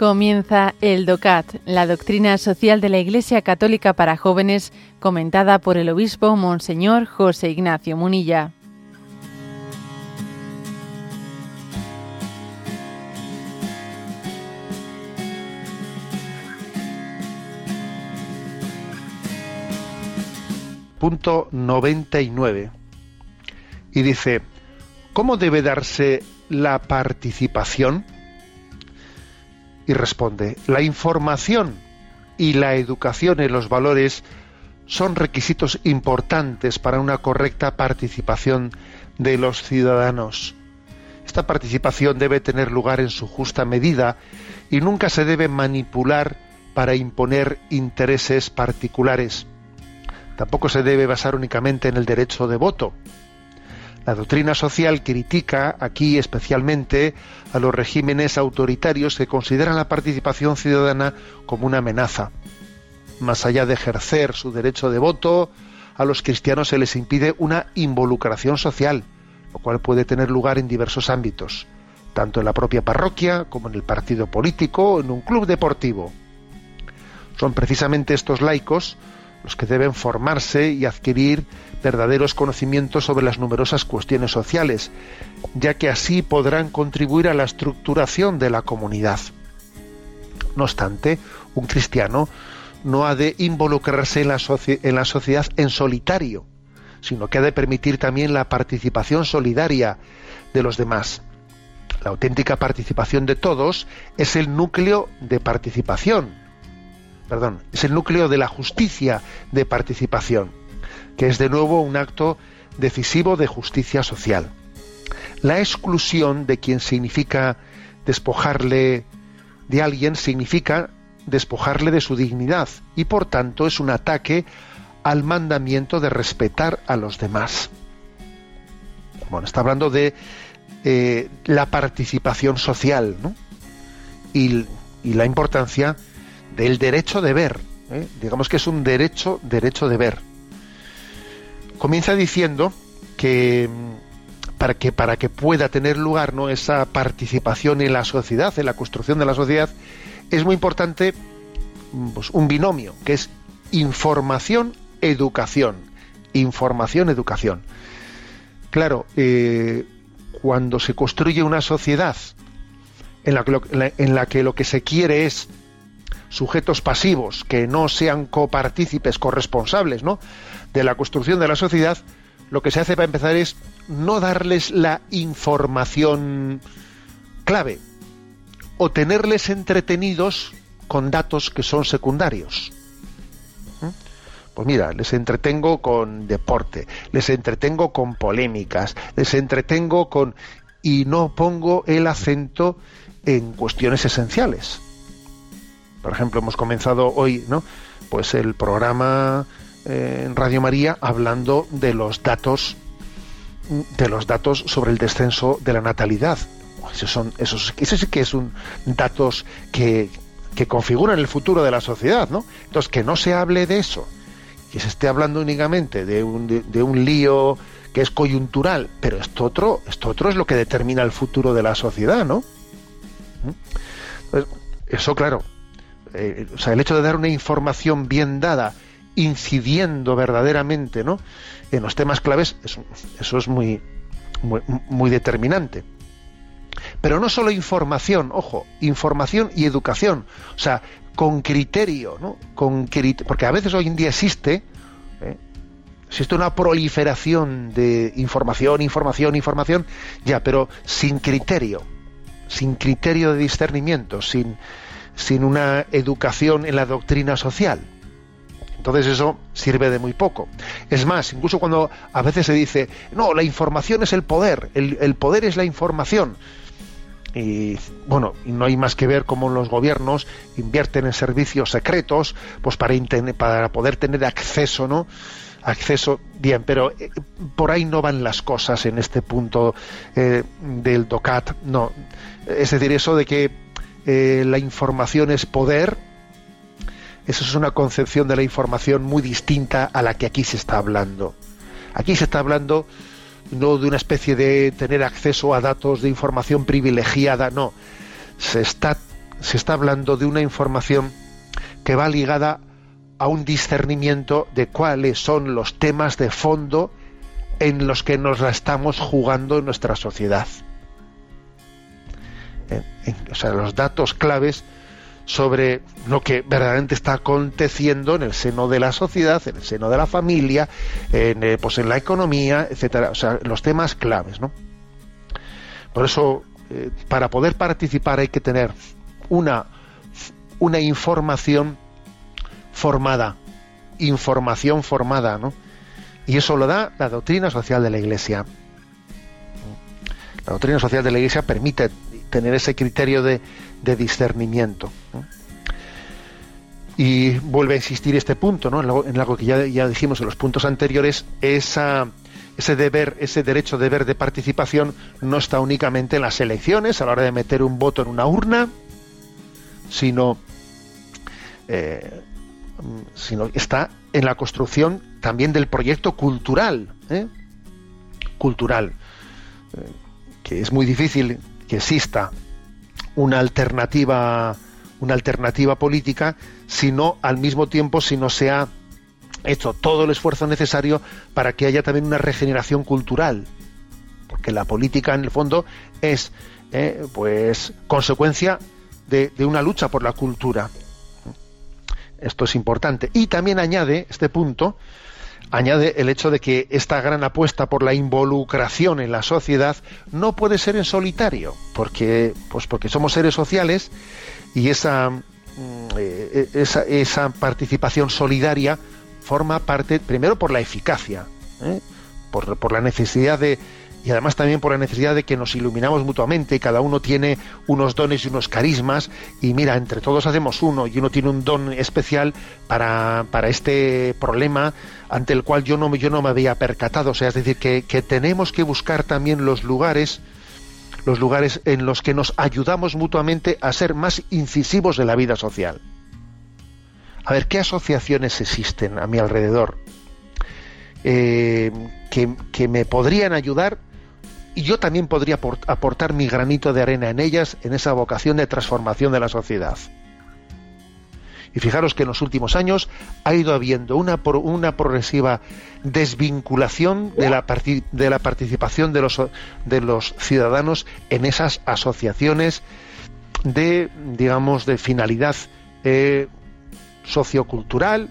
Comienza el DOCAT, la doctrina social de la Iglesia Católica para jóvenes, comentada por el obispo Monseñor José Ignacio Munilla. Punto 99. Y dice, ¿cómo debe darse la participación? Y responde, la información y la educación en los valores son requisitos importantes para una correcta participación de los ciudadanos. Esta participación debe tener lugar en su justa medida y nunca se debe manipular para imponer intereses particulares. Tampoco se debe basar únicamente en el derecho de voto. La doctrina social critica aquí especialmente a los regímenes autoritarios que consideran la participación ciudadana como una amenaza. Más allá de ejercer su derecho de voto, a los cristianos se les impide una involucración social, lo cual puede tener lugar en diversos ámbitos, tanto en la propia parroquia como en el partido político o en un club deportivo. Son precisamente estos laicos los que deben formarse y adquirir verdaderos conocimientos sobre las numerosas cuestiones sociales, ya que así podrán contribuir a la estructuración de la comunidad. No obstante, un cristiano no ha de involucrarse en la, en la sociedad en solitario, sino que ha de permitir también la participación solidaria de los demás. La auténtica participación de todos es el núcleo de participación, perdón, es el núcleo de la justicia de participación, que es de nuevo un acto decisivo de justicia social. La exclusión de quien significa despojarle de alguien significa despojarle de su dignidad y por tanto es un ataque al mandamiento de respetar a los demás. Bueno, está hablando de eh, la participación social y, y la importancia del derecho de ver. ¿eh? Digamos que es un derecho, derecho de ver. Comienza diciendo que mm, para que para que pueda tener lugar ¿no? esa participación en la sociedad, en la construcción de la sociedad, es muy importante mm, pues, un binomio, que es información, educación. Información, educación. Claro, eh, cuando se construye una sociedad en en la que lo que se quiere es sujetos pasivos que no sean copartícipes, corresponsables, ¿no? de la construcción de la sociedad, lo que se hace para empezar es no darles la información clave o tenerles entretenidos con datos que son secundarios. ¿Mm? Pues mira, les entretengo con deporte, les entretengo con polémicas, les entretengo con... y no pongo el acento en cuestiones esenciales. Por ejemplo, hemos comenzado hoy, ¿no? Pues el programa eh, en Radio María hablando de los datos de los datos sobre el descenso de la natalidad. Esos son esos, sí que es un datos que, que configuran el futuro de la sociedad, ¿no? Entonces que no se hable de eso, que se esté hablando únicamente de un, de, un lío que es coyuntural, pero esto otro, esto otro es lo que determina el futuro de la sociedad, ¿no? Eso claro, eh, o sea, el hecho de dar una información bien dada, incidiendo verdaderamente ¿no? en los temas claves, eso, es muy, muy, determinante. Pero no solo información, ojo, información y educación, o sea, con criterio, ¿no? Con porque a veces hoy en día existe, ¿eh? existe una proliferación de información, información, información, ya, pero sin criterio, sin criterio de discernimiento, sin, sin una educación en la doctrina social. Entonces eso sirve de muy poco. Es más, incluso cuando a veces se dice, no, la información es el poder, el, poder es la información. Y bueno, no hay más que ver cómo los gobiernos invierten en servicios secretos, pues para, para poder tener acceso, ¿no? Acceso, bien, pero eh, por ahí no van las cosas en este punto eh, del DOCAT, no. Es decir, eso de que eh, la información es poder, eso es una concepción de la información muy distinta a la que aquí se está hablando. Aquí se está hablando no de una especie de tener acceso a datos de información privilegiada, no. Se está se está hablando de una información que va ligada a un discernimiento de cuáles son los temas de fondo en los que nos la estamos jugando en nuestra sociedad. O sea, los datos claves sobre lo que verdaderamente está aconteciendo en el seno de la sociedad, en el seno de la familia, en, eh, pues en la economía, etcétera. O sea, los temas claves, ¿no? Por eso, eh, para poder participar hay que tener una, una información formada, información formada, ¿no? Y eso lo da la doctrina social de la Iglesia. La doctrina social de la Iglesia permite tener ese criterio de, discernimiento. Y vuelve a existir este punto, ¿no? en, algo, que ya, ya, dijimos en los puntos anteriores, ese deber, ese derecho deber de participación no está únicamente en las elecciones, a la hora de meter un voto en una urna, sino, eh, sino está en la construcción también del proyecto cultural, ¿eh? cultural, eh, que es muy difícil que exista una alternativa una alternativa política si no al mismo tiempo si no se ha hecho todo el esfuerzo necesario para que haya también una regeneración cultural. Porque la política en el fondo es eh, pues consecuencia de una lucha por la cultura. Esto es importante. Y también añade este punto añade el hecho de que esta gran apuesta por la involucración en la sociedad no puede ser en solitario, porque, pues porque somos seres sociales y esa, mm, eh, esa, participación solidaria forma parte, primero por la eficacia, ¿eh? por, por la necesidad de, y además también por la necesidad de que nos iluminamos mutuamente, cada uno tiene unos dones y unos carismas, y mira, entre todos hacemos uno, y uno tiene un don especial para, para este problema ante el cual yo no, yo no me había percatado. O sea, es decir, que, que tenemos que buscar también los lugares, los lugares en los que nos ayudamos mutuamente a ser más incisivos de la vida social. A ver, ¿qué asociaciones existen a mi alrededor? Eh, que, que, me podrían ayudar y yo también podría aportar mi granito de arena en ellas, en esa vocación de transformación de la sociedad. Y fijaros que en los últimos años ha ido habiendo una, una progresiva desvinculación de la, de la participación de los, de los ciudadanos en esas asociaciones de, digamos, de finalidad eh, sociocultural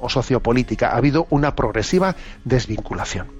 o sociopolítica. Ha habido una progresiva desvinculación.